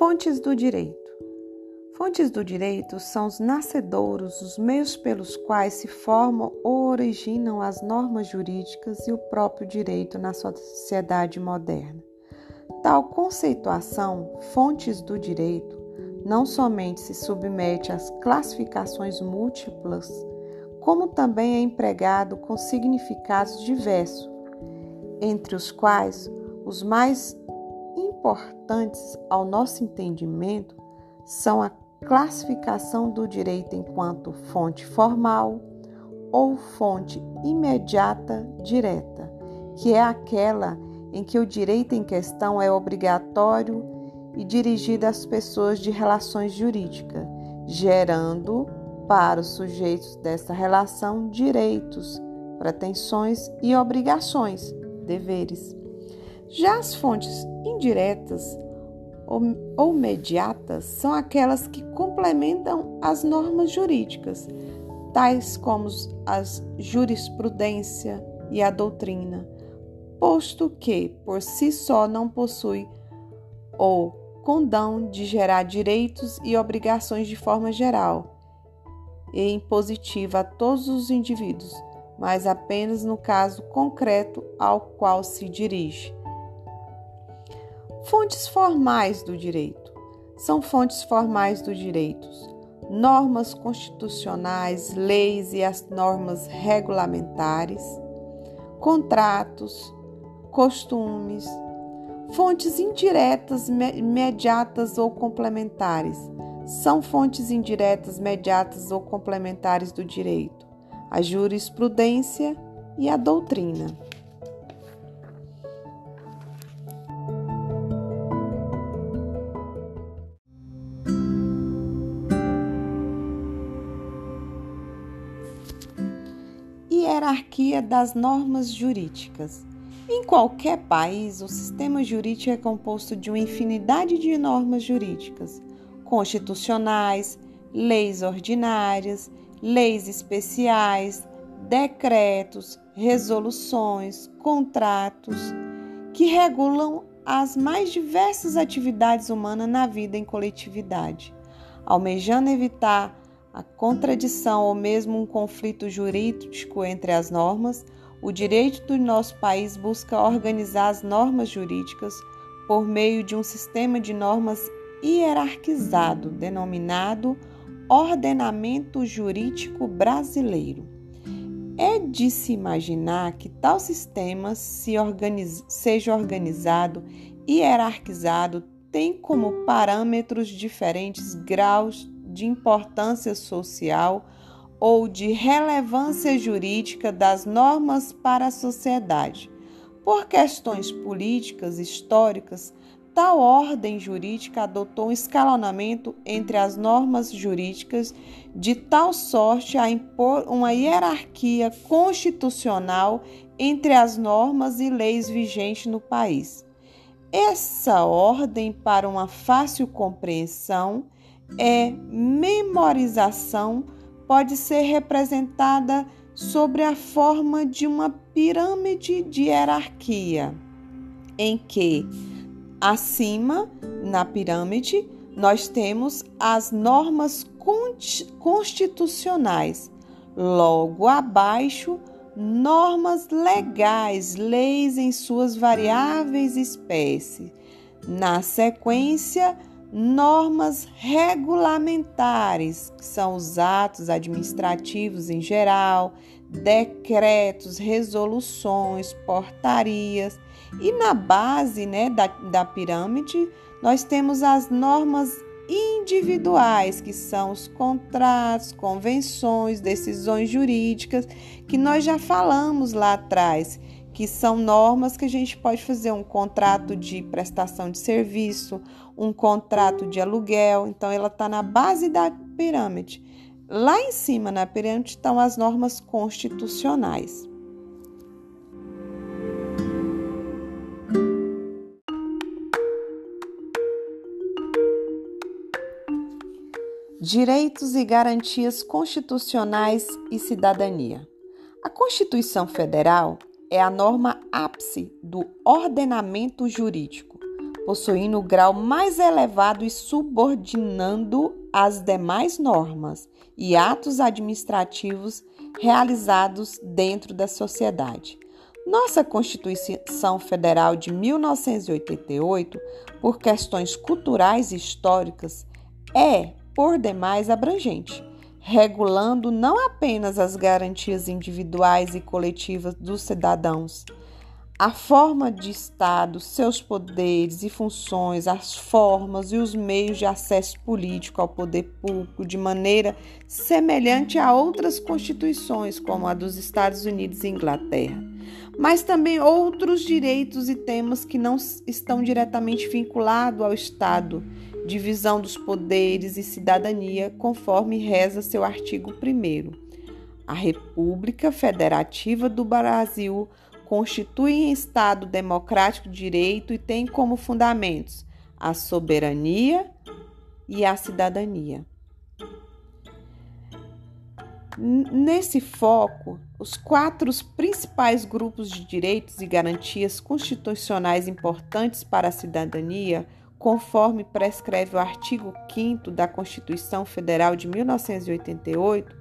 Fontes do direito. Fontes do direito são os nascedouros, os meios pelos quais se formam ou originam as normas jurídicas e o próprio direito na sociedade moderna. Tal conceituação, fontes do direito, não somente se submete às classificações múltiplas, como também é empregado com significados diversos, entre os quais os mais importantes ao nosso entendimento são a classificação do direito enquanto fonte formal ou fonte imediata direta, que é aquela em que o direito em questão é obrigatório e dirigido às pessoas de relações jurídicas, gerando para os sujeitos dessa relação direitos, pretensões e obrigações, deveres. Já as fontes indiretas ou, mediatas são aquelas que complementam as normas jurídicas, tais como as jurisprudência e a doutrina, posto que por si só não possui ou condão de gerar direitos e obrigações de forma geral e impositiva a todos os indivíduos, mas apenas no caso concreto ao qual se dirige. Fontes formais do direito. São fontes formais do direito. Normas constitucionais, leis e as normas regulamentares, contratos, costumes, fontes indiretas, imediatas ou complementares. São fontes indiretas, imediatas ou complementares do direito, a jurisprudência e a doutrina. Hierarquia das normas jurídicas. Em qualquer país, o sistema jurídico é composto de uma infinidade de normas jurídicas, constitucionais, leis ordinárias, leis especiais, decretos, resoluções, contratos, que regulam as mais diversas atividades humanas na vida em coletividade, almejando evitar a contradição ou mesmo um conflito jurídico entre as normas, o direito do nosso país busca organizar as normas jurídicas por meio de um sistema de normas hierarquizado, denominado Ordenamento Jurídico Brasileiro. É de se imaginar que tal sistema se organiz... seja organizado e hierarquizado tem como parâmetros diferentes graus de importância social ou de relevância jurídica das normas para a sociedade. Por questões políticas históricas, tal ordem jurídica adotou um escalonamento entre as normas jurídicas de tal sorte a impor uma hierarquia constitucional entre as normas e leis vigentes no país. Essa ordem, para uma fácil compreensão, é memorização pode ser representada sobre a forma de uma pirâmide de hierarquia, em que acima na pirâmide nós temos as normas constitucionais, logo abaixo normas legais, leis em suas variáveis espécies. Na sequência, normas regulamentares, que são os atos administrativos em geral, decretos, resoluções, portarias. E na base né, da, da pirâmide, nós temos as normas individuais, que são os contratos, convenções, decisões jurídicas, que nós já falamos lá atrás, que são normas que a gente pode fazer um contrato de prestação de serviço, um contrato de aluguel. Então, ela está na base da pirâmide. Lá em cima na pirâmide estão as normas constitucionais. Direitos e garantias constitucionais e cidadania. A Constituição Federal é a norma ápice do ordenamento jurídico possuindo o grau mais elevado e subordinando as demais normas e atos administrativos realizados dentro da sociedade. Nossa Constituição Federal de 1988, por questões culturais e históricas, é, por demais, abrangente, regulando não apenas as garantias individuais e coletivas dos cidadãos, a forma de Estado, seus poderes e funções, as formas e os meios de acesso político ao poder público de maneira semelhante a outras constituições, como a dos Estados Unidos e Inglaterra, mas também outros direitos e temas que não estão diretamente vinculados ao Estado, divisão dos poderes e cidadania, conforme reza seu artigo 1. A República Federativa do Brasil constituem Estado democrático de direito e têm como fundamentos a soberania e a cidadania. Nesse foco, os quatro principais grupos de direitos e garantias constitucionais importantes para a cidadania, conforme prescreve o artigo 5 da Constituição Federal de 1988,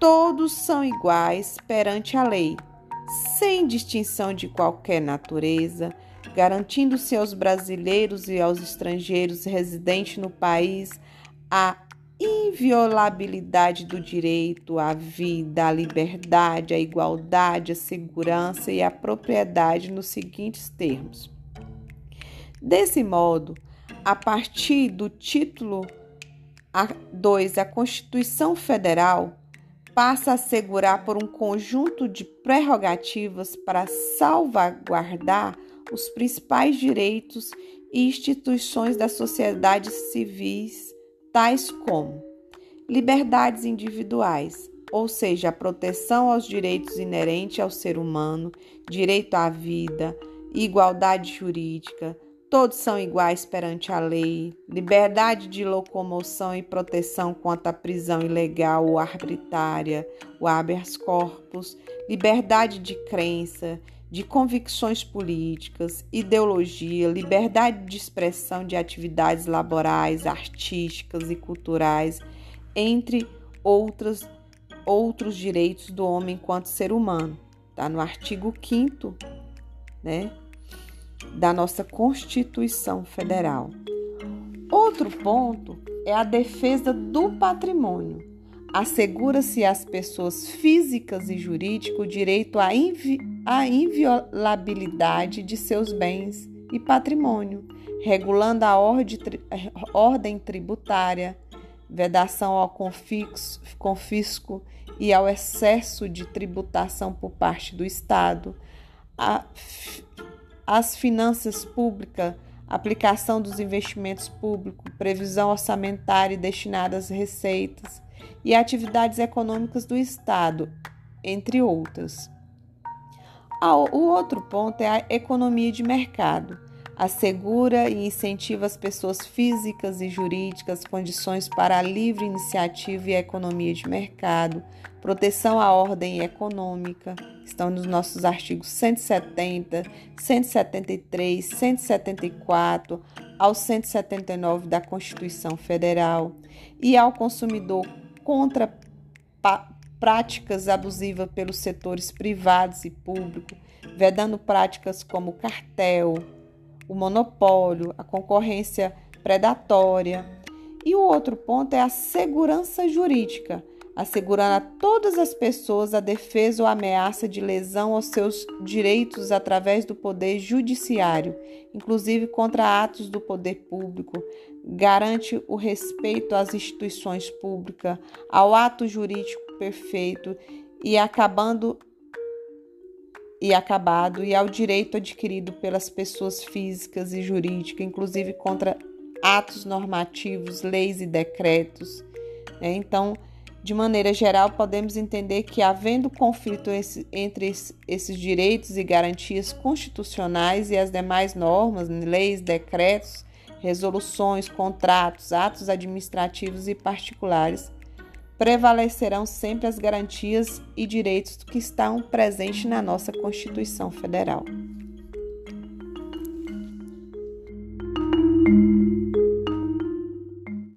todos são iguais perante a lei sem distinção de qualquer natureza, garantindo-se aos brasileiros e aos estrangeiros residentes no país a inviolabilidade do direito à vida, à liberdade, à igualdade, à segurança e à propriedade nos seguintes termos. Desse modo, a partir do título 2 a Constituição Federal, passa a assegurar por um conjunto de prerrogativas para salvaguardar os principais direitos e instituições das sociedades civis, tais como liberdades individuais, ou seja, a proteção aos direitos inerentes ao ser humano, direito à vida, igualdade jurídica, Todos são iguais perante a lei, liberdade de locomoção e proteção quanto à prisão ilegal ou arbitrária, o habeas corpus, liberdade de crença, de convicções políticas, ideologia, liberdade de expressão de atividades laborais, artísticas e culturais, entre outras, outros direitos do homem enquanto ser humano. Está no artigo 5 né? Da nossa Constituição Federal. Outro ponto é a defesa do patrimônio. Assegura-se às pessoas físicas e jurídicas o direito à, invi à inviolabilidade de seus bens e patrimônio, regulando a ordem, tri ordem tributária, vedação ao confisco, confisco e ao excesso de tributação por parte do Estado, a as finanças públicas, aplicação dos investimentos públicos, previsão orçamentária destinada às receitas e atividades econômicas do Estado, entre outras. O outro ponto é a economia de mercado. Assegura e incentiva as pessoas físicas e jurídicas condições para a livre iniciativa e a economia de mercado, proteção à ordem econômica, estão nos nossos artigos 170, 173, 174 ao 179 da Constituição Federal, e ao consumidor contra práticas abusivas pelos setores privados e públicos, vedando práticas como cartel, o monopólio, a concorrência predatória. E o outro ponto é a segurança jurídica assegurando a todas as pessoas a defesa ou ameaça de lesão aos seus direitos através do poder judiciário, inclusive contra atos do poder público, garante o respeito às instituições públicas, ao ato jurídico perfeito e acabando e acabado e ao direito adquirido pelas pessoas físicas e jurídicas, inclusive contra atos normativos, leis e decretos. Né? Então, de maneira geral, podemos entender que, havendo conflito entre esses direitos e garantias constitucionais e as demais normas, leis, decretos, resoluções, contratos, atos administrativos e particulares, prevalecerão sempre as garantias e direitos que estão presentes na nossa Constituição Federal.